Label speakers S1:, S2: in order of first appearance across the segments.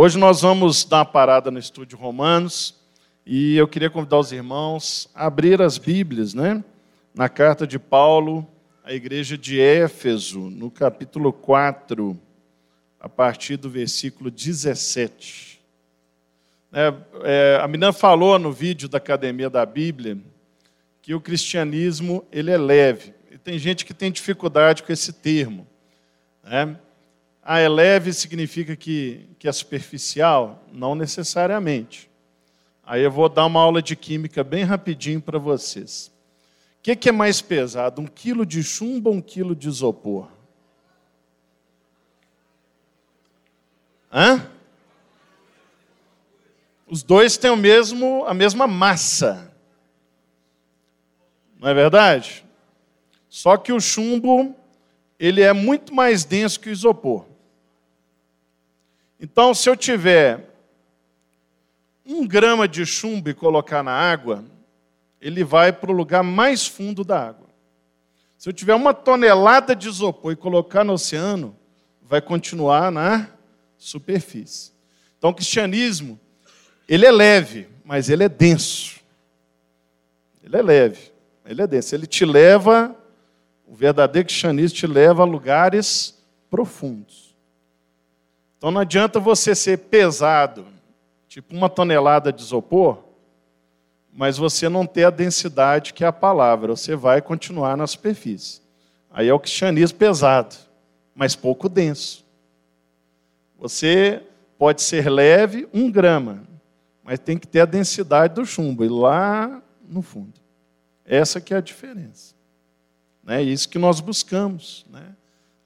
S1: Hoje nós vamos dar uma parada no estúdio Romanos e eu queria convidar os irmãos a abrir as Bíblias, né? Na carta de Paulo à igreja de Éfeso, no capítulo 4, a partir do versículo 17. É, é, a Minan falou no vídeo da Academia da Bíblia que o cristianismo ele é leve. E tem gente que tem dificuldade com esse termo. Né? É leve significa que, que é superficial? Não necessariamente. Aí eu vou dar uma aula de química bem rapidinho para vocês. O que, que, é mais pesado, um quilo de chumbo ou um quilo de isopor? Hã? Os dois têm o mesmo, a mesma massa. Não é verdade? Só que o chumbo ele é muito mais denso que o isopor. Então, se eu tiver um grama de chumbo e colocar na água, ele vai para o lugar mais fundo da água. Se eu tiver uma tonelada de isopor e colocar no oceano, vai continuar na superfície. Então, o cristianismo, ele é leve, mas ele é denso. Ele é leve, ele é denso. Ele te leva, o verdadeiro cristianismo te leva a lugares profundos. Então não adianta você ser pesado, tipo uma tonelada de isopor, mas você não ter a densidade que é a palavra, você vai continuar na superfície. Aí é o cristianismo pesado, mas pouco denso. Você pode ser leve, um grama, mas tem que ter a densidade do chumbo, e lá no fundo. Essa que é a diferença. É isso que nós buscamos. Né?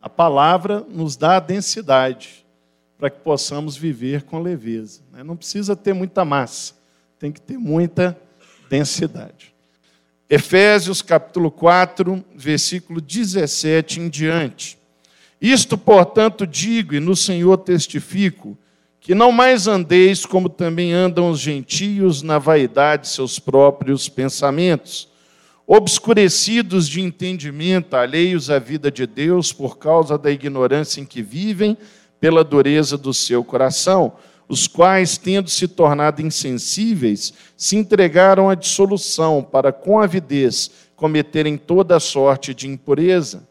S1: A palavra nos dá a densidade para que possamos viver com leveza. Né? Não precisa ter muita massa, tem que ter muita densidade. Efésios capítulo 4, versículo 17 em diante. Isto, portanto, digo e no Senhor testifico, que não mais andeis como também andam os gentios na vaidade de seus próprios pensamentos, obscurecidos de entendimento, alheios à vida de Deus por causa da ignorância em que vivem, pela dureza do seu coração, os quais, tendo se tornado insensíveis, se entregaram à dissolução para, com avidez, cometerem toda sorte de impureza.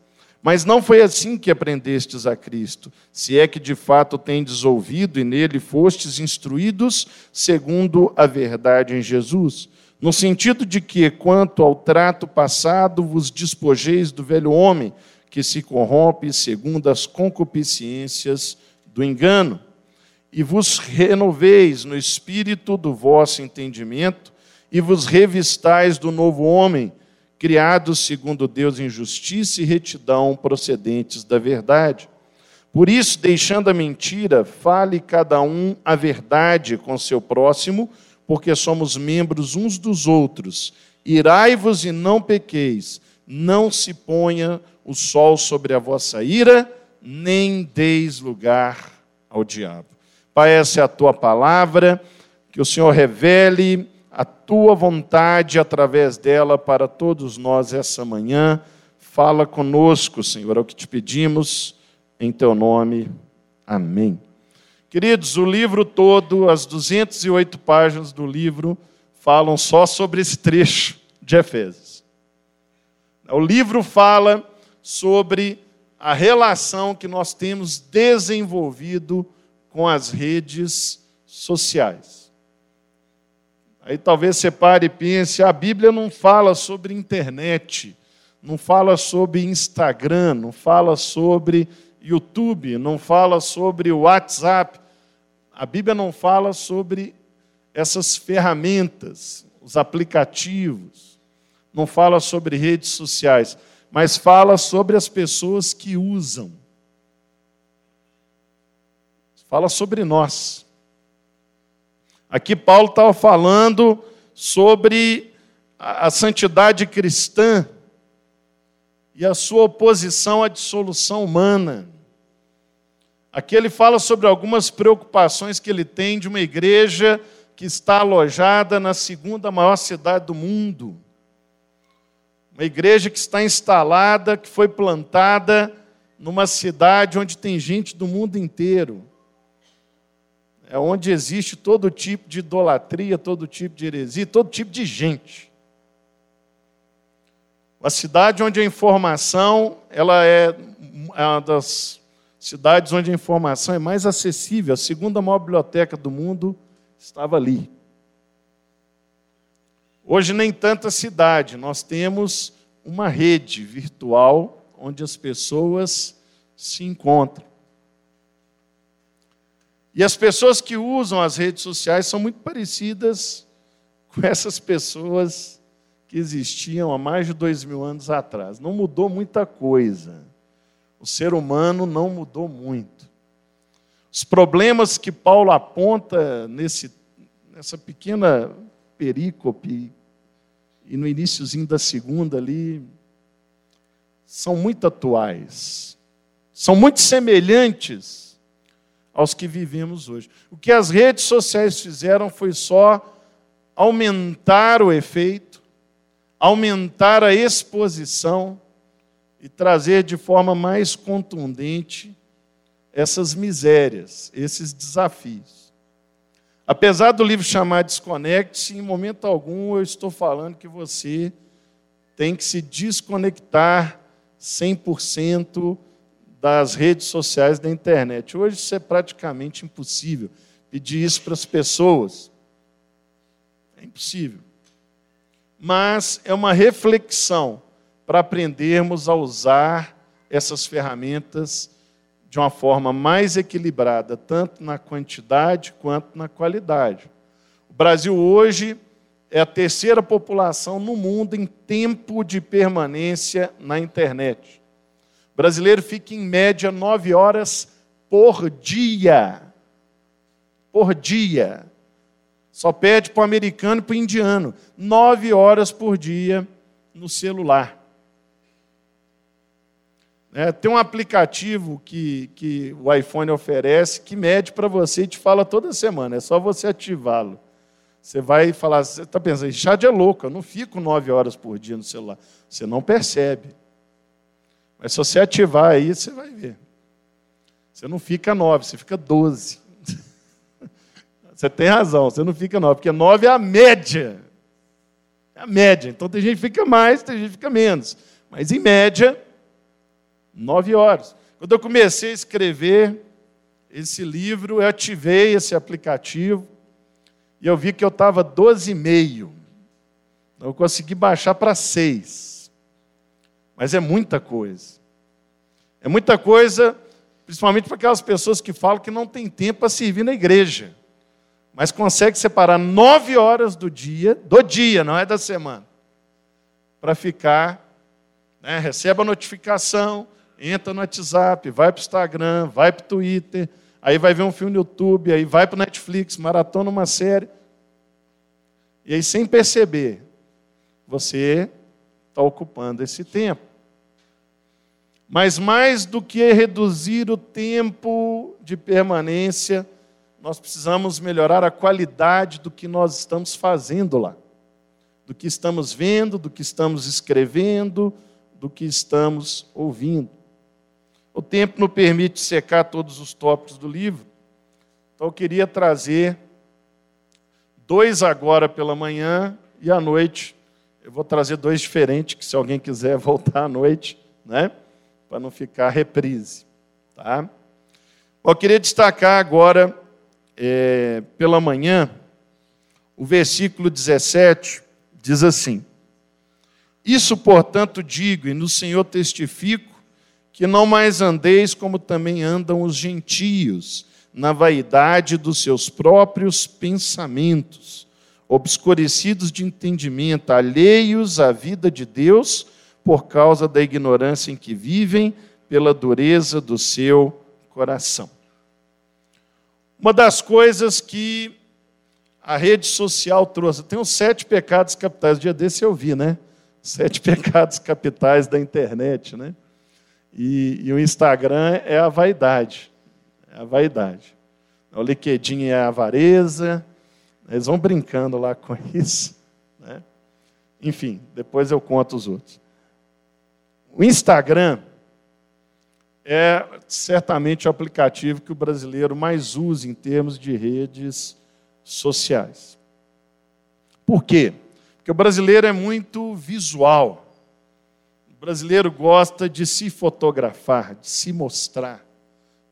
S1: Mas não foi assim que aprendestes a Cristo, se é que de fato tendes ouvido e nele fostes instruídos segundo a verdade em Jesus. No sentido de que, quanto ao trato passado, vos despojeis do velho homem, que se corrompe segundo as concupiscências do engano, e vos renoveis no espírito do vosso entendimento, e vos revistais do novo homem, criado segundo Deus em justiça e retidão procedentes da verdade. Por isso, deixando a mentira, fale cada um a verdade com seu próximo, porque somos membros uns dos outros. Irai-vos e não pequeis, não se ponha o sol sobre a vossa ira, nem deis lugar ao diabo. Pai, essa é a tua palavra, que o Senhor revele a tua vontade através dela para todos nós essa manhã. Fala conosco, Senhor, é o que te pedimos, em teu nome. Amém. Queridos, o livro todo, as 208 páginas do livro, falam só sobre esse trecho de Efésios. O livro fala sobre a relação que nós temos desenvolvido com as redes sociais. Aí talvez você pare e pense: a Bíblia não fala sobre internet, não fala sobre Instagram, não fala sobre YouTube, não fala sobre WhatsApp. A Bíblia não fala sobre essas ferramentas, os aplicativos, não fala sobre redes sociais mas fala sobre as pessoas que usam. Fala sobre nós. Aqui Paulo estava falando sobre a, santidade cristã e a sua oposição à dissolução humana. Aqui ele fala sobre algumas preocupações que ele tem de uma igreja que está alojada na segunda maior cidade do mundo. Uma igreja que está instalada, que foi plantada numa cidade onde tem gente do mundo inteiro. é onde existe todo tipo de idolatria, todo tipo de heresia, todo tipo de gente. Uma cidade onde a informação ela é, uma das cidades onde a informação é mais acessível. A segunda maior biblioteca do mundo estava ali. Hoje nem tanta cidade, nós temos uma rede virtual onde as pessoas se encontram. E as pessoas que usam as redes sociais são muito parecidas com essas pessoas que existiam há mais de dois mil anos atrás. Não mudou muita coisa. O ser humano não mudou muito. Os problemas que Paulo aponta nesse, nessa pequena perícope e no iníciozinho da segunda ali são muito atuais. São muito semelhantes aos que vivemos hoje. O que as redes sociais fizeram foi só aumentar o efeito, aumentar a exposição e trazer de forma mais contundente essas misérias, esses desafios. Apesar do livro chamar Desconecte-se, em momento algum eu estou falando que você tem que se desconectar 100% das redes sociais da internet. Hoje isso é praticamente impossível. Pedir isso para as pessoas é impossível. Mas é uma reflexão para aprendermos a usar essas ferramentas de uma forma mais equilibrada, tanto na quantidade quanto na qualidade. O Brasil hoje é a terceira população no mundo em tempo de permanência na internet brasileiro fica em média nove horas por dia. Por dia. Só pede para o americano e para o indiano. Nove horas por dia no celular. É, tem um aplicativo que, que o iPhone oferece que mede para você e te fala toda semana. É só você ativá-lo. Você vai falar, você está pensando, Chad é louco, eu não fico nove horas por dia no celular. Você não percebe. Mas se você ativar aí, você vai ver. Você não fica nove, você fica doze. Você tem razão, você não fica nove, porque nove é a média. É a média. Então tem gente que fica mais, tem gente que fica menos. Mas em média, nove horas. Quando eu comecei a escrever esse livro, eu ativei esse aplicativo e eu vi que eu estava 12,5. Então eu consegui baixar para seis. Mas é muita coisa. É muita coisa, principalmente para aquelas pessoas que falam que não tem tempo para servir na igreja. Mas consegue separar nove horas do dia, do dia, não é da semana, para ficar, né, recebe a notificação, entra no WhatsApp, vai para o Instagram, vai para o Twitter, aí vai ver um filme no YouTube, aí vai para o Netflix, maratona uma série. E aí, sem perceber, você está ocupando esse tempo. Mas mais do que reduzir o tempo de permanência, nós precisamos melhorar a qualidade do que nós estamos fazendo lá. Do que estamos vendo, do que estamos escrevendo, do que estamos ouvindo. O tempo não permite secar todos os tópicos do livro, então eu queria trazer dois agora pela manhã e à noite. Eu vou trazer dois diferentes, que se alguém quiser voltar à noite, né? para não ficar reprise. Tá? Eu queria destacar agora, é, pela manhã, o versículo 17 diz assim: Isso, portanto, digo, e no Senhor testifico, que não mais andeis como também andam os gentios, na vaidade dos seus próprios pensamentos, obscurecidos de entendimento, alheios à vida de Deus por causa da ignorância em que vivem, pela dureza do seu coração. Uma das coisas que a rede social trouxe, tem os sete pecados capitais, dia desse eu vi, né? Sete pecados capitais da internet, né? E, e o Instagram é a vaidade, é a vaidade. O LinkedIn é a avareza, eles vão brincando lá com isso. Né? Enfim, depois eu conto os outros. O Instagram é certamente o aplicativo que o brasileiro mais usa em termos de redes sociais. Por quê? Porque o brasileiro é muito visual. Brasileiro gosta de se fotografar, de se mostrar.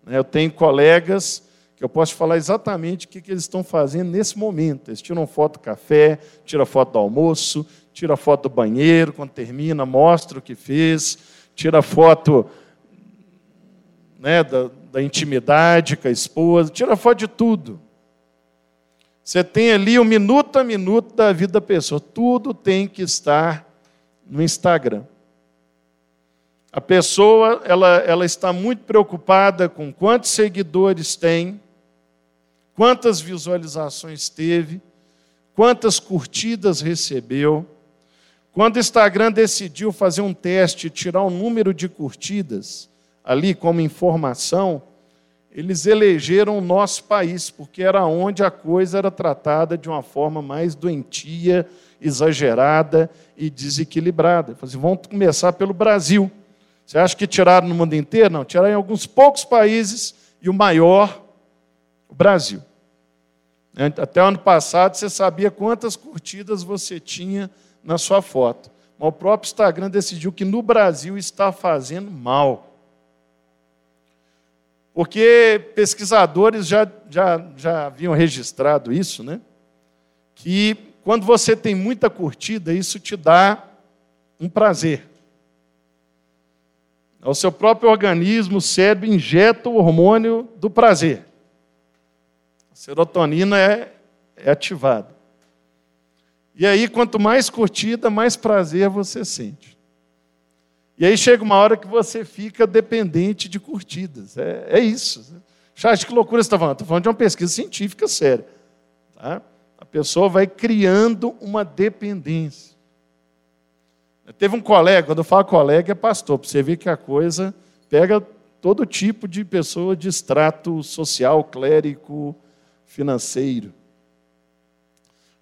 S1: Né? Eu tenho colegas que eu posso falar exatamente o que eles estão fazendo nesse momento. Eles tiram foto do café, tiram foto do almoço, tiram foto do banheiro, quando termina, mostra o que fez, tira foto né, da, da intimidade com a esposa, tira foto de tudo. Você tem ali o minuto a minuto da vida da pessoa. Tudo tem que estar no Instagram. A pessoa ela, ela está muito preocupada com quantos seguidores tem, quantas visualizações teve, quantas curtidas recebeu. Quando o Instagram decidiu fazer um teste, tirar o número de curtidas ali como informação, eles elegeram o nosso país, porque era onde a coisa era tratada de uma forma mais doentia, exagerada e desequilibrada. Assim, vamos começar pelo Brasil. Você acha que tiraram no mundo inteiro? Não, tiraram em alguns poucos países e o maior, o Brasil. Até o ano passado você sabia quantas curtidas você tinha na sua foto. Mas o próprio Instagram decidiu que no Brasil está fazendo mal. Porque pesquisadores já, já, já haviam registrado isso, né? Que quando você tem muita curtida, isso te dá um prazer. O seu próprio organismo, o cérebro, injeta o hormônio do prazer. A serotonina é, é ativada. E aí, quanto mais curtida, mais prazer você sente. E aí chega uma hora que você fica dependente de curtidas. É, é isso. Chat, que loucura você está falando? Estou falando de uma pesquisa científica séria. Tá? A pessoa vai criando uma dependência. Teve um colega, quando eu falo colega, é pastor, para você ver que a coisa pega todo tipo de pessoa de extrato social, clérico, financeiro.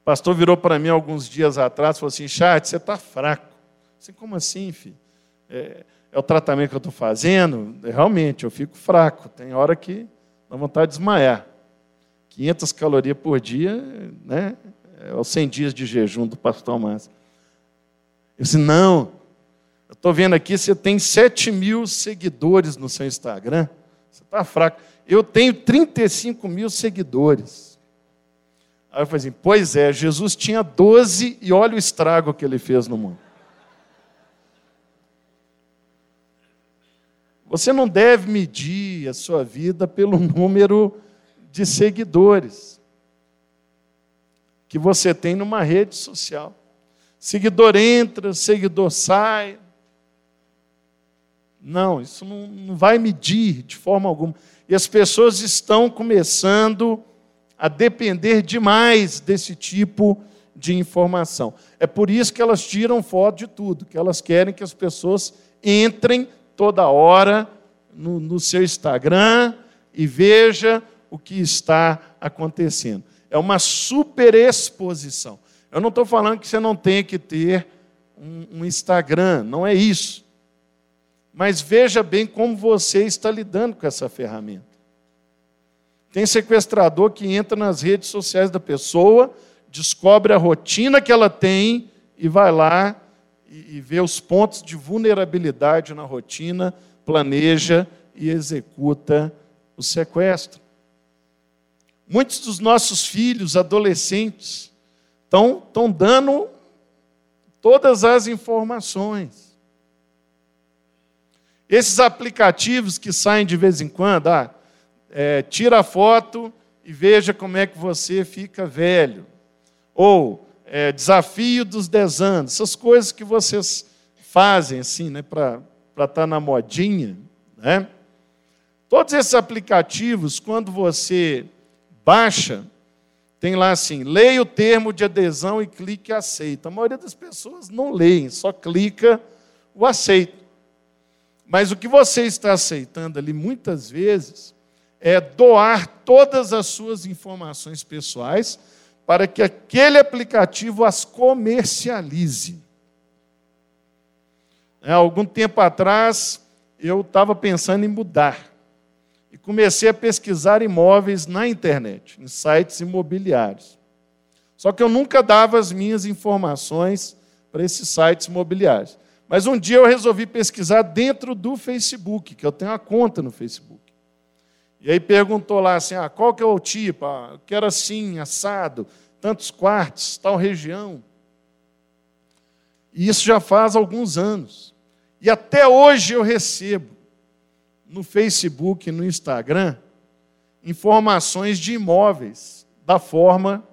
S1: O pastor virou para mim alguns dias atrás e falou assim: Chat, você está fraco. Assim, como assim, filho? é, é o tratamento que eu estou fazendo, realmente eu fico fraco. Tem hora que dá vontade de desmaiar. 500 calorias por dia, né? É os 100 dias de jejum do pastor Márcio. Eu disse, não, eu estou vendo aqui, você tem 7 mil seguidores no seu Instagram. Você está fraco. Eu tenho 35 mil seguidores. Aí eu falei assim, pois é, Jesus tinha 12 e olha o estrago que ele fez no mundo. Você não deve medir a sua vida pelo número de seguidores que você tem numa rede social. Seguidor entra, seguidor sai. Não, isso não, vai medir de forma alguma. E as pessoas estão começando a depender demais desse tipo de informação. É por isso que elas tiram foto de tudo, que elas querem que as pessoas entrem toda hora no, no seu Instagram e veja o que está acontecendo. É uma superexposição. Eu não estou falando que você não tem que ter um, um Instagram, não é isso. Mas veja bem como você está lidando com essa ferramenta. Tem sequestrador que entra nas redes sociais da pessoa, descobre a rotina que ela tem e vai lá e, e vê os pontos de vulnerabilidade na rotina, planeja e executa o sequestro. Muitos dos nossos filhos, adolescentes, estão, estão dando todas as informações. Esses aplicativos que saem de vez em quando, ah, é, tira a foto e veja como é que você fica velho. Ou é, desafio dos 10 anos, essas coisas que vocês fazem assim, né, para estar tá na modinha, né? Todos esses aplicativos, quando você baixa, tem lá assim: leia o termo de adesão e clique aceita. A maioria das pessoas não leem, só clica o aceito. Mas o que você está aceitando ali muitas vezes é doar todas as suas informações pessoais para que aquele aplicativo as comercialize. É, algum tempo atrás, eu estava pensando em mudar. E comecei a pesquisar imóveis na internet, em sites imobiliários. Só que eu nunca dava as minhas informações para esses sites imobiliários. Mas um dia eu resolvi pesquisar dentro do Facebook, que eu tenho uma conta no Facebook. E aí perguntou lá assim: ah, qual que é o tipo? Ah, eu quero assim, assado, tantos quartos, tal região. E isso já faz alguns anos. E até hoje eu recebo no Facebook, no Instagram, informações de imóveis da forma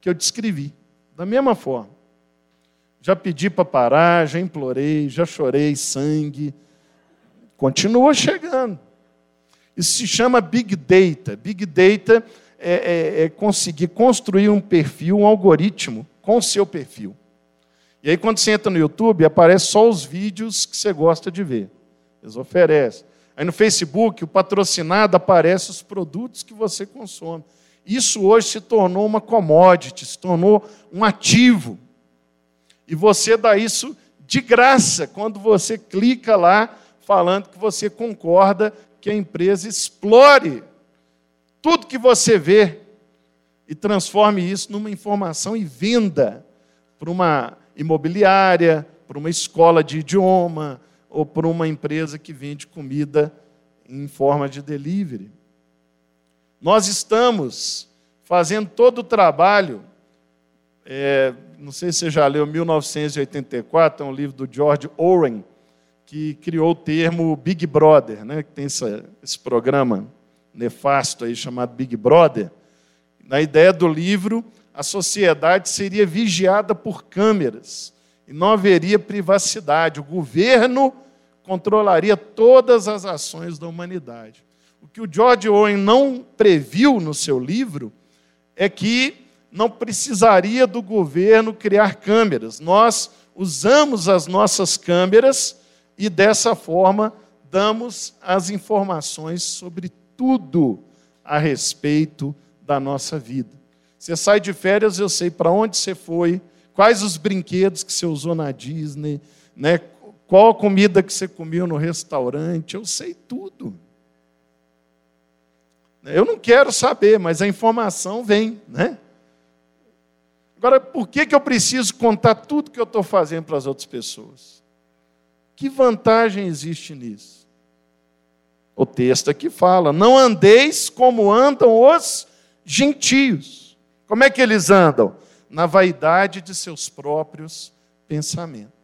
S1: que eu descrevi, da mesma forma. Já pedi para parar, já implorei, já chorei sangue. Continua chegando. Isso se chama Big Data. Big Data é, é, é conseguir construir um perfil, um algoritmo com o seu perfil. E aí, quando você entra no YouTube, aparece só os vídeos que você gosta de ver. Eles oferecem. Aí no Facebook, o patrocinado aparece os produtos que você consome. Isso hoje se tornou uma commodity, se tornou um ativo. E você dá isso de graça quando você clica lá falando que você concorda que a empresa explore tudo que você vê e transforme isso numa informação e venda para uma imobiliária, para uma escola de idioma ou para uma empresa que vende comida em forma de delivery. Nós estamos fazendo todo o trabalho é, não sei se você já leu 1984, é um livro do George Orwell, que criou o termo Big Brother, né? que tem essa, esse programa nefasto aí chamado Big Brother. Na ideia do livro, a sociedade seria vigiada por câmeras e não haveria privacidade. O governo controlaria todas as ações da humanidade. O que o George Orwell não previu no seu livro é que não precisaria do governo criar câmeras. Nós usamos as nossas câmeras e dessa forma damos as informações sobre tudo a respeito da nossa vida. Você sai de férias, eu sei para onde você foi, quais os brinquedos que você usou na Disney, né? Qual a comida que você comeu no restaurante, eu sei tudo. Eu não quero saber, mas a informação vem, né? Agora, por que, que eu preciso contar tudo que eu estou fazendo para as outras pessoas? Que vantagem existe nisso? O texto aqui fala: não andeis como andam os gentios. Como é que eles andam? Na vaidade de seus próprios pensamentos.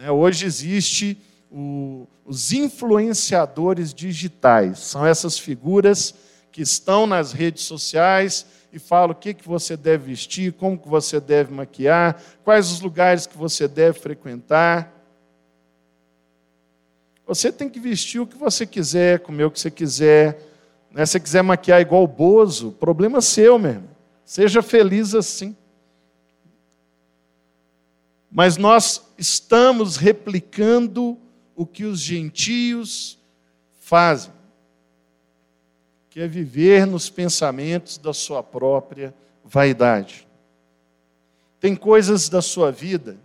S1: Né, hoje existe o, os influenciadores digitais, são essas figuras que estão nas redes sociais e fala o que, que você deve vestir, como que você deve maquiar, quais os lugares que você deve frequentar. Você tem que vestir o que você quiser, comer o que você quiser. Né? Se você quiser maquiar igual o Bozo, problema seu mesmo. Seja feliz assim. Mas nós estamos replicando o que os gentios fazem que é viver nos pensamentos da sua própria vaidade. Tem coisas da sua vida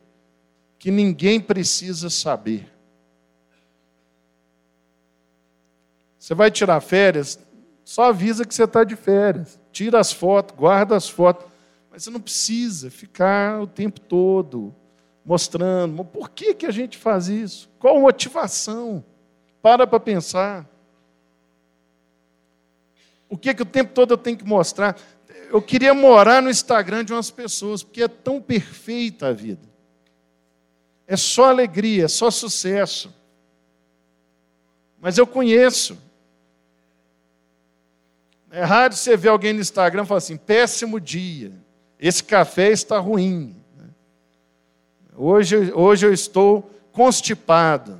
S1: que ninguém precisa saber. Você vai tirar férias, só avisa que você está de férias. Tira as fotos, guarda as fotos. Mas você não precisa ficar o tempo todo mostrando. Por que, que a gente faz isso? Qual motivação? Para para pensar. O que, que o tempo todo eu tenho que mostrar? Eu queria morar no Instagram de umas pessoas, porque é tão perfeita a vida. É só alegria, é só sucesso. Mas eu conheço. É raro você ver alguém no Instagram e falar assim: péssimo dia, esse café está ruim. Hoje, hoje eu estou constipado.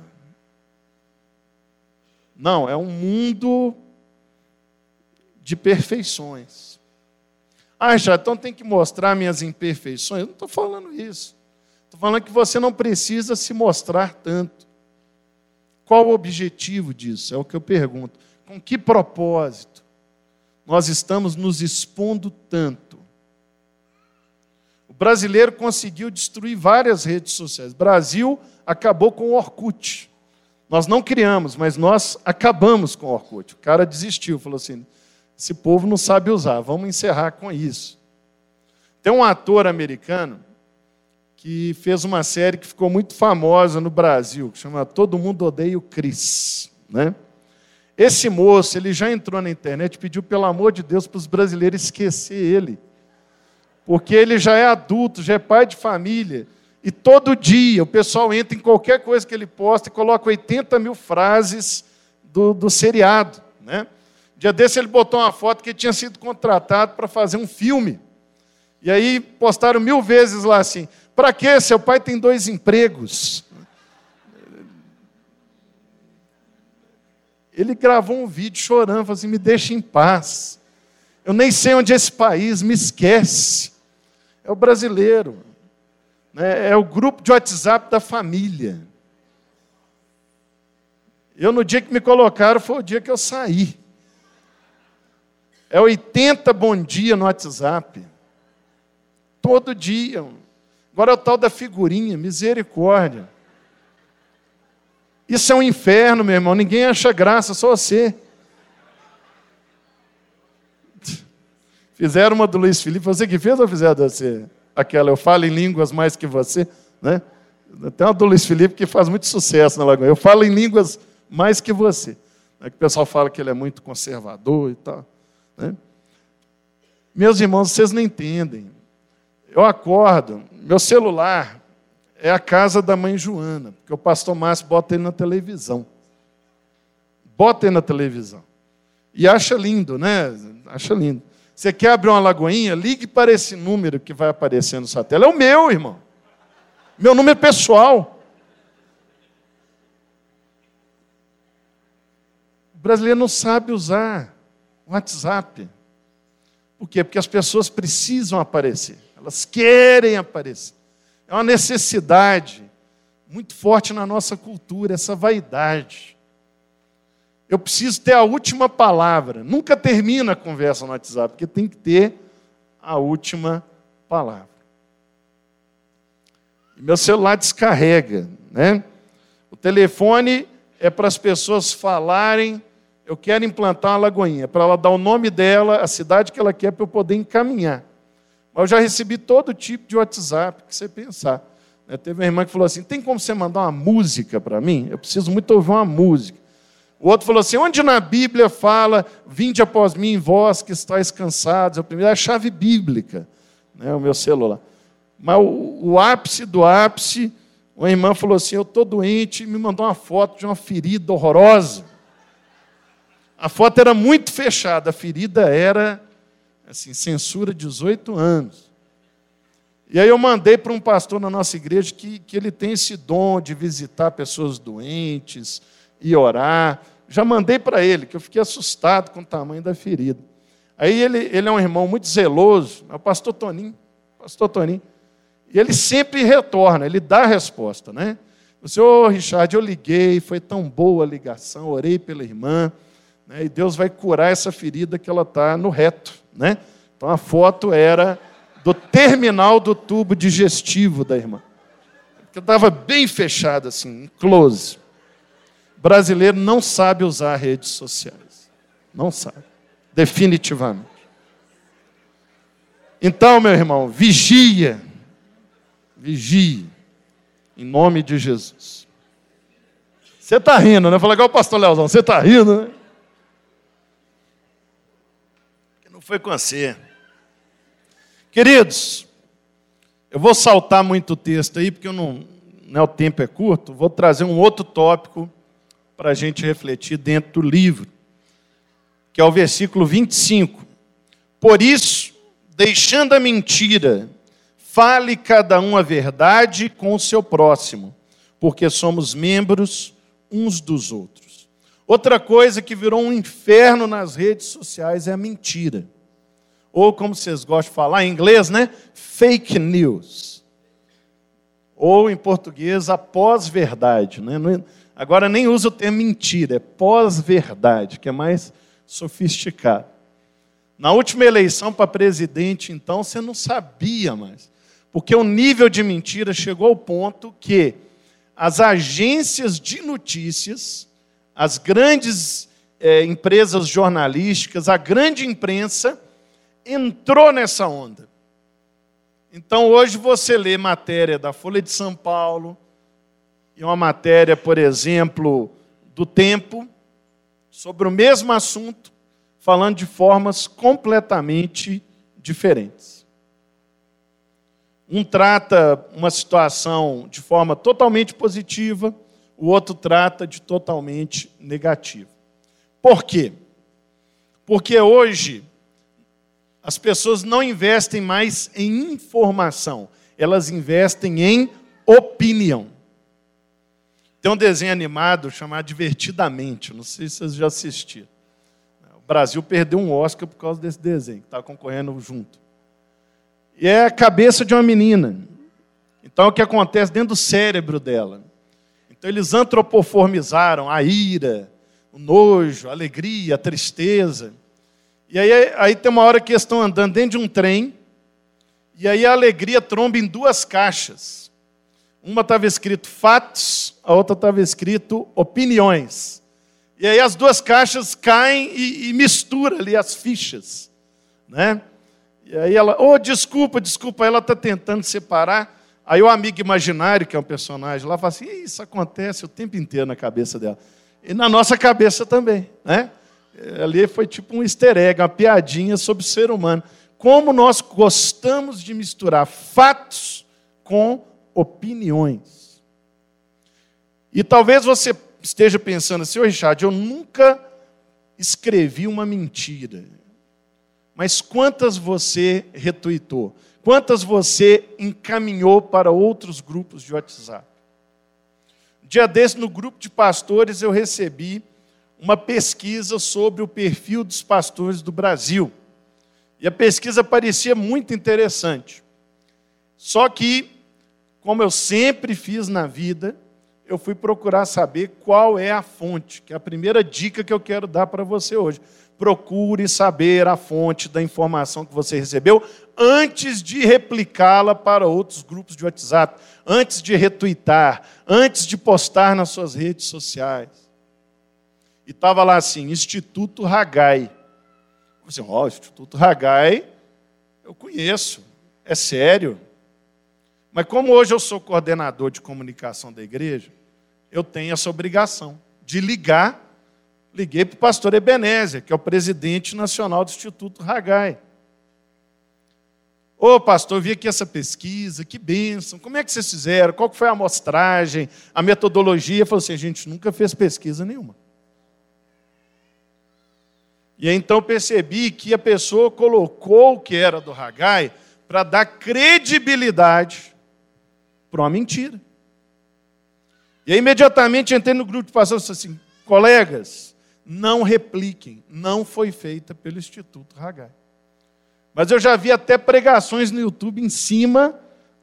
S1: Não, é um mundo de perfeições. Ah, já então tem que mostrar minhas imperfeições. Eu não estou falando isso. Estou falando que você não precisa se mostrar tanto. Qual o objetivo disso? É o que eu pergunto. Com que propósito nós estamos nos expondo tanto? Brasileiro conseguiu destruir várias redes sociais. O Brasil acabou com o Orkut. Nós não criamos, mas nós acabamos com o Orkut. O cara desistiu, falou assim: esse povo não sabe usar, vamos encerrar com isso. Tem um ator americano que fez uma série que ficou muito famosa no Brasil, que chama Todo Mundo Odeia o Chris. Né? Esse moço, ele já entrou na internet pediu, pelo amor de Deus, para os brasileiros esquecer ele. Porque ele já é adulto, já é pai de família. E todo dia o pessoal entra em qualquer coisa que ele posta e coloca 80 mil frases do, do seriado. Né? Dia desse ele botou uma foto que tinha sido contratado para fazer um filme. E aí postaram mil vezes lá assim: para que seu pai tem dois empregos? Ele gravou um vídeo chorando, falou assim: me deixa em paz. Eu nem sei onde é esse país, me esquece. É o brasileiro. Né? É o grupo de WhatsApp da família. Eu, no dia que me colocaram, foi o dia que eu saí. É 80 bom dia no WhatsApp. Todo dia. Agora é o tal da figurinha, misericórdia. Isso é um inferno, meu irmão. Ninguém acha graça, só você. Fizeram uma do Luiz Felipe. Você que fez ou fizeram você? Aquela, eu falo em línguas mais que você. Né? Tem uma do Luiz Felipe que faz muito sucesso na Lagoa. Eu falo em línguas mais que você. É que o pessoal fala que ele é muito conservador e tal. Né? Meus irmãos, vocês não entendem. Eu acordo, meu celular, é a casa da mãe Joana, porque o pastor Márcio bota ele na televisão. Bota ele na televisão. E acha lindo, né? Acha lindo. Você quer abrir uma lagoinha? Ligue para esse número que vai aparecer no satélite. É o meu, irmão. Meu número pessoal. O brasileiro não sabe usar o WhatsApp. Por quê? Porque as pessoas precisam aparecer. Elas querem aparecer. É uma necessidade muito forte na nossa cultura, essa vaidade. Eu preciso ter a última palavra. Nunca termina a conversa no WhatsApp, porque tem que ter a última palavra. Meu celular descarrega, né? O telefone é para as pessoas falarem, eu quero implantar uma lagoinha, para ela dar o nome dela, a cidade que ela quer, para eu poder encaminhar. Mas eu já recebi todo tipo de WhatsApp que você pensar. Né, teve uma irmã que falou assim: tem como você mandar uma música para mim? Eu preciso muito ouvir uma música. O outro falou assim: onde na Bíblia fala, vinde após mim, vós que estáis cansados? Primeiro é a chave bíblica, né, o meu celular. Mas o, o ápice do ápice, uma irmã falou assim: eu estou doente, e me mandou uma foto de uma ferida horrorosa. A foto era muito fechada, a ferida era assim, censura 18 anos. E aí eu mandei para um pastor na nossa igreja que, que ele tem esse dom de visitar pessoas doentes e orar. Já mandei para ele, que eu fiquei assustado com o tamanho da ferida. Aí ele, ele é um irmão muito zeloso, é o pastor Toninho, pastor Toninho. E ele sempre retorna, ele dá a resposta, né? O senhor Richard, eu liguei, foi tão boa a ligação, orei pela irmã, né? e Deus vai curar essa ferida que ela está no reto. Né? Então a foto era do terminal do tubo digestivo da irmã. Que estava bem fechado, assim, close. O brasileiro não sabe usar redes sociais. Não sabe. Definitivamente. Então, meu irmão, vigia. Vigie. Em nome de Jesus. Você está rindo, né? Fala igual o pastor Leozão. Você está rindo, né? foi com você. Queridos, eu vou saltar muito texto aí, porque eu não, né, o tempo é curto. Vou trazer um outro tópico para a gente refletir dentro do livro, que é o versículo 25. Por isso, deixando a mentira, fale cada um a verdade com o seu próximo, porque somos membros uns dos outros. Outra coisa que virou um inferno nas redes sociais é a mentira ou como vocês gostam de falar em inglês, né? Fake news. Ou em português, a pós-verdade. Né? Agora nem usa o termo mentira, é pós-verdade, que é mais sofisticado. Na última eleição para presidente, então, você não sabia mais. Porque o nível de mentira chegou ao ponto que as agências de notícias, as grandes é, empresas jornalísticas, a grande imprensa entrou nessa onda. Então hoje você lê matéria da Folha de São Paulo, e uma matéria, por exemplo, do Tempo, sobre o mesmo assunto, falando de formas completamente diferentes. Um trata uma situação de forma totalmente positiva, o outro trata de totalmente negativa. Por quê? Porque hoje as pessoas não investem mais em informação, elas investem em opinião. Tem um desenho animado chamado Divertidamente, não sei se vocês já assistiram. O Brasil perdeu um Oscar por causa desse desenho, que está concorrendo junto. E é a cabeça de uma menina. Então, o que acontece dentro do cérebro dela? Então, eles antropoformizaram a ira, o nojo, a alegria, a tristeza. E aí, aí tem uma hora que eles estão andando dentro de um trem, e aí a alegria tromba em duas caixas. Uma estava escrito fatos, a outra estava escrito opiniões. E aí as duas caixas caem e, e mistura ali as fichas, né? E aí ela, oh, desculpa, desculpa, ela está tentando separar. Aí o amigo imaginário, que é um personagem lá, fala assim: isso acontece o tempo inteiro na cabeça dela. E na nossa cabeça também, né? Ali foi tipo um easter egg, uma piadinha sobre o ser humano. Como nós gostamos de misturar fatos com opiniões. E talvez você esteja pensando assim, Richard, eu nunca escrevi uma mentira. Mas quantas você retuitou? Quantas você encaminhou para outros grupos de WhatsApp? Dia desse, no grupo de pastores, eu recebi uma pesquisa sobre o perfil dos pastores do Brasil. E a pesquisa parecia muito interessante. Só que como eu sempre fiz na vida, eu fui procurar saber qual é a fonte, que é a primeira dica que eu quero dar para você hoje. Procure saber a fonte da informação que você recebeu antes de replicá-la para outros grupos de WhatsApp, antes de retweetar, antes de postar nas suas redes sociais. E estava lá assim, Instituto Ragai. Eu falei assim, ó, oh, Instituto Ragai, eu conheço, é sério. Mas como hoje eu sou coordenador de comunicação da igreja, eu tenho essa obrigação de ligar. Liguei para o pastor Ebenezer, que é o presidente nacional do Instituto Ragai. Ô pastor, eu vi aqui essa pesquisa, que bênção, como é que vocês fizeram? Qual foi a amostragem, a metodologia? Falou assim, a gente nunca fez pesquisa nenhuma. E aí, então percebi que a pessoa colocou o que era do Ragai para dar credibilidade para uma mentira. E aí, imediatamente entrei no grupo de pastores e disse assim: colegas, não repliquem, não foi feita pelo Instituto Ragai. Mas eu já vi até pregações no YouTube em cima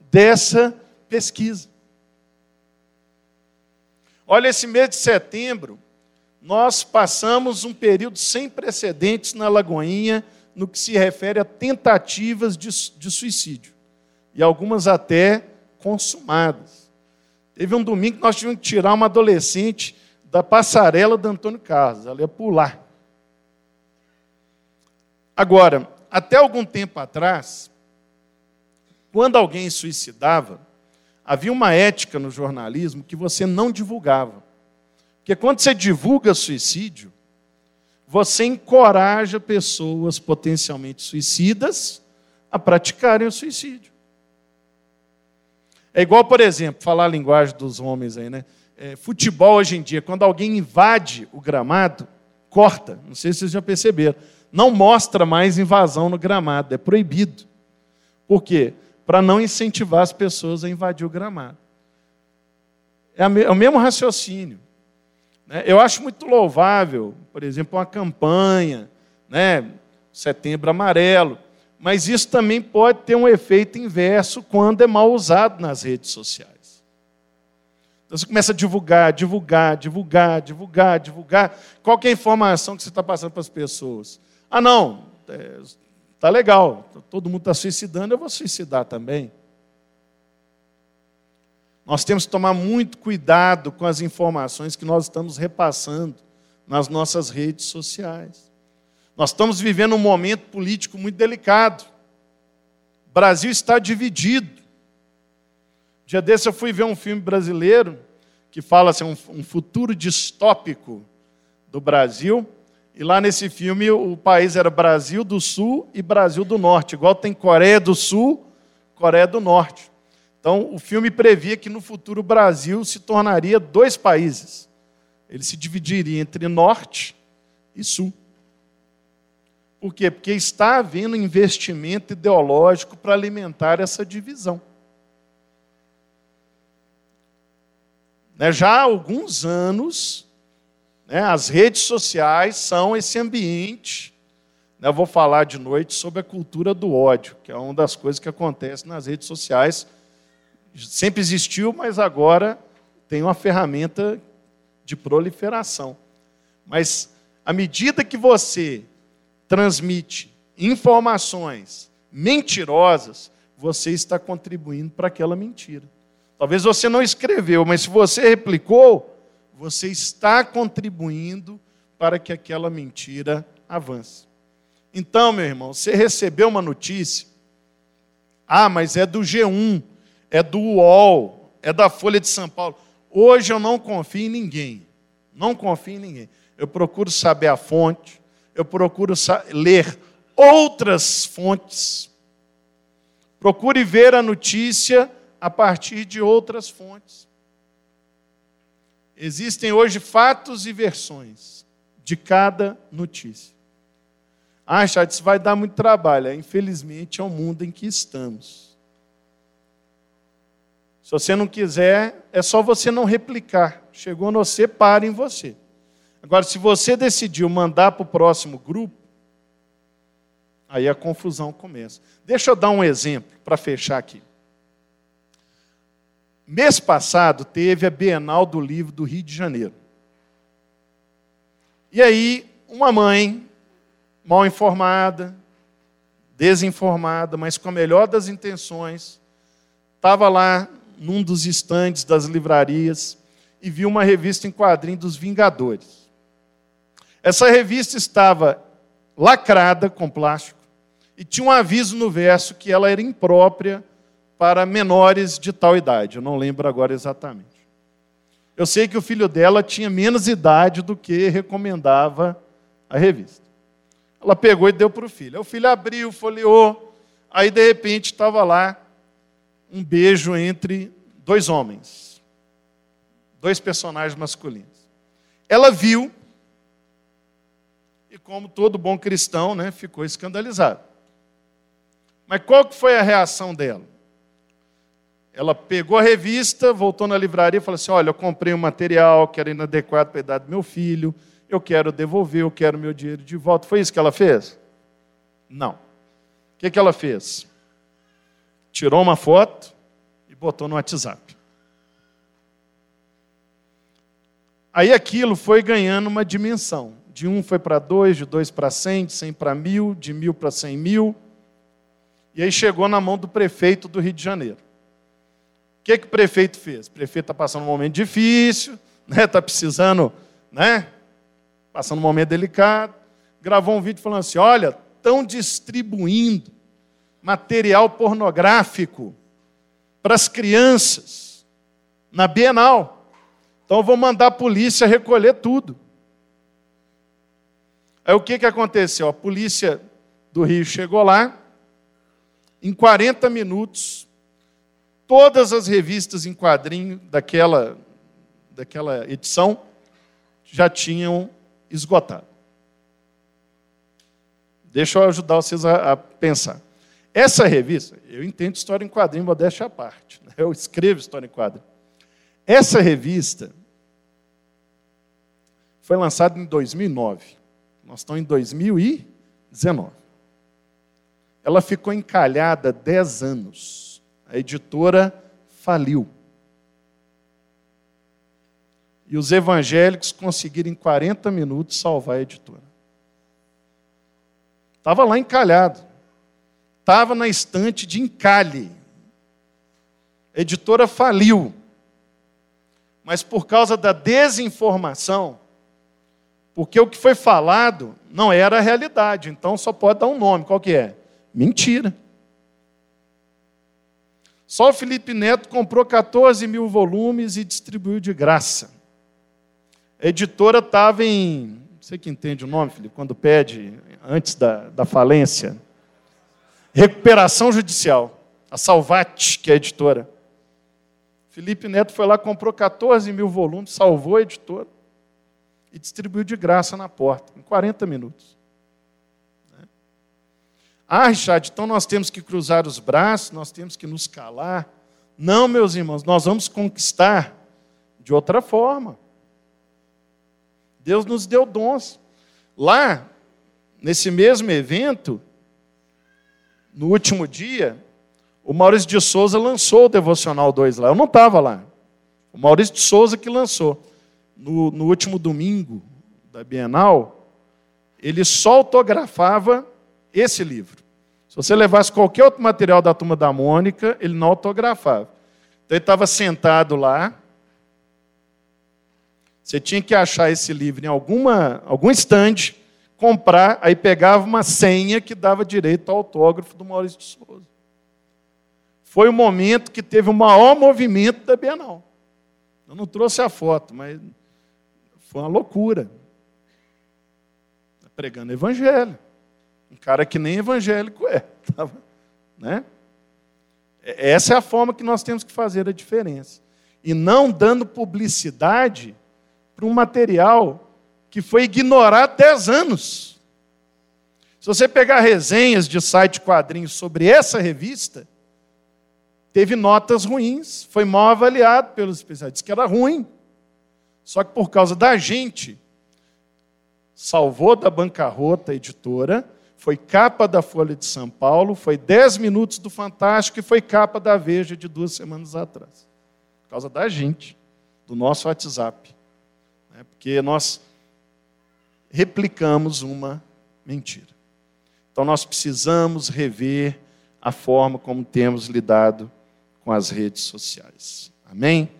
S1: dessa pesquisa. Olha, esse mês de setembro, nós passamos um período sem precedentes na Lagoinha no que se refere a tentativas de, de suicídio. E algumas até consumadas. Teve um domingo que nós tivemos que tirar uma adolescente da passarela do Antônio Carlos, ela ia pular. Agora, até algum tempo atrás, quando alguém suicidava, havia uma ética no jornalismo que você não divulgava. Porque quando você divulga suicídio, você encoraja pessoas potencialmente suicidas a praticarem o suicídio. É igual, por exemplo, falar a linguagem dos homens aí, né? É, futebol hoje em dia, quando alguém invade o gramado, corta. Não sei se vocês já perceberam. Não mostra mais invasão no gramado, é proibido. Por quê? Para não incentivar as pessoas a invadir o gramado. É, é o mesmo raciocínio. Né? Eu acho muito louvável, por exemplo, uma campanha, né? Setembro Amarelo, mas isso também pode ter um efeito inverso quando é mal usado nas redes sociais. Então você começa a divulgar, divulgar, divulgar, divulgar, divulgar. Qual é a informação que você está passando para as pessoas? Ah, não, está é, legal, todo mundo está suicidando, eu vou suicidar também. Nós temos que tomar muito cuidado com as informações que nós estamos repassando nas nossas redes sociais. Nós estamos vivendo um momento político muito delicado. O Brasil está dividido. Dia desse eu fui ver um filme brasileiro que fala assim, um, futuro distópico do Brasil. E lá nesse filme o país era Brasil do Sul e Brasil do Norte, igual tem Coreia do Sul, Coreia do Norte. Então o filme previa que no futuro o Brasil se tornaria dois países. Ele se dividiria entre Norte e Sul. Por quê? Porque está havendo investimento ideológico para alimentar essa divisão. Né, já há alguns anos, né, as redes sociais são esse ambiente. Né, eu vou falar de noite sobre a cultura do ódio, que é uma das coisas que acontece nas redes sociais. Sempre existiu, mas agora tem uma ferramenta de proliferação. Mas à medida que você transmite informações mentirosas, você está contribuindo para aquela mentira. Talvez você não escreveu, mas se você replicou, você está contribuindo para que aquela mentira avance. Então, meu irmão, você recebeu uma notícia, ah, mas é do G1, é do UOL, é da Folha de São Paulo. Hoje eu não confio em ninguém. Não confio em ninguém. Eu procuro saber a fonte, eu procuro ler outras fontes. Procure ver a notícia a partir de outras fontes. Existem hoje fatos e versões de cada notícia. Ah, chat, isso vai dar muito trabalho. É, infelizmente, é o mundo em que estamos. Se você não quiser, é só você não replicar. Chegou no você, para em você. Agora, se você decidiu mandar para o próximo grupo, aí a confusão começa. Deixa eu dar um exemplo para fechar aqui. Mês passado teve a Bienal do Livro do Rio de Janeiro. E aí, uma mãe, mal informada, desinformada, mas com a melhor das intenções, estava lá num dos estandes das livrarias e viu uma revista em quadrinho dos Vingadores. Essa revista estava lacrada com plástico e tinha um aviso no verso que ela era imprópria para menores de tal idade. Eu não lembro agora exatamente. Eu sei que o filho dela tinha menos idade do que recomendava a revista. Ela pegou e deu para o filho. O filho abriu, folheou. Aí, de repente, estava lá um beijo entre dois homens, dois personagens masculinos. Ela viu e, como todo bom cristão, né, ficou escandalizado. Mas qual que foi a reação dela? Ela pegou a revista, voltou na livraria e falou assim: Olha, eu comprei um material que era inadequado para a idade do meu filho, eu quero devolver, eu quero meu dinheiro de volta. Foi isso que ela fez? Não. O que, que ela fez? Tirou uma foto e botou no WhatsApp. Aí aquilo foi ganhando uma dimensão. De um foi para dois, de dois para cem, de cem para mil, de mil para cem mil. E aí chegou na mão do prefeito do Rio de Janeiro. O que, que o prefeito fez? O prefeito está passando um momento difícil, está né? Tá precisando, né? passando um momento delicado. Gravou um vídeo falando assim: olha, estão distribuindo material pornográfico para as crianças na Bienal. Então eu vou mandar a polícia recolher tudo. Aí o que, que aconteceu? A polícia do Rio chegou lá, em 40 minutos, todas as revistas em quadrinho daquela, daquela edição já tinham esgotado. Deixa eu ajudar vocês a, a pensar. Essa revista, eu entendo história em quadrinho, modéstia à parte. Né? Eu escrevo história em quadrinho. Essa revista foi lançada em 2009. Nós estamos em 2019. Ela ficou encalhada 10 anos. A editora faliu. E os evangélicos conseguiram em 40 minutos salvar a editora. Estava lá encalhado. Estava na estante de encalhe. A editora faliu. mas por causa da desinformação, porque o que foi falado não era a realidade, então só pode dar um nome, qual que é? Mentira. Só o Felipe Neto comprou 14 mil volumes e distribuiu de graça. A editora estava em. Você que entende o nome, Felipe, quando pede, antes da, da falência. Recuperação judicial. A Salvate, que é a editora. Felipe Neto foi lá, comprou 14 mil volumes, salvou a editora e distribuiu de graça na porta, em 40 minutos. Ah, Richard, então nós temos que cruzar os braços, nós temos que nos calar. Não, meus irmãos, nós vamos conquistar de outra forma. Deus nos deu dons. Lá, nesse mesmo evento, no último dia, o Maurício de Souza lançou o Devocional 2 lá. Eu não estava lá. O Maurício de Souza que lançou. No, no último domingo da Bienal, ele só autografava esse livro. Se você levasse qualquer outro material da turma da Mônica, ele não autografava. Então ele estava sentado lá. Você tinha que achar esse livro em alguma, algum estande, comprar, aí pegava uma senha que dava direito ao autógrafo do Maurício de Souza. Foi o momento que teve o maior movimento da Bienal. Eu não trouxe a foto, mas foi uma loucura. Pregando evangelho. Um cara que nem evangélico é. Né? Essa é a forma que nós temos que fazer a diferença. E não dando publicidade para um material que foi ignorado 10 anos. Se você pegar resenhas de site quadrinhos sobre essa revista, teve notas ruins, foi mal avaliado pelos especialistas, que era ruim. Só que por causa da gente, salvou da bancarrota a editora foi capa da Folha de São Paulo, foi 10 minutos do Fantástico e foi capa da Veja de duas semanas atrás. Por causa da gente, do nosso WhatsApp. Né? Porque nós replicamos uma mentira. Então nós precisamos rever a forma como temos lidado com as redes sociais. Amém?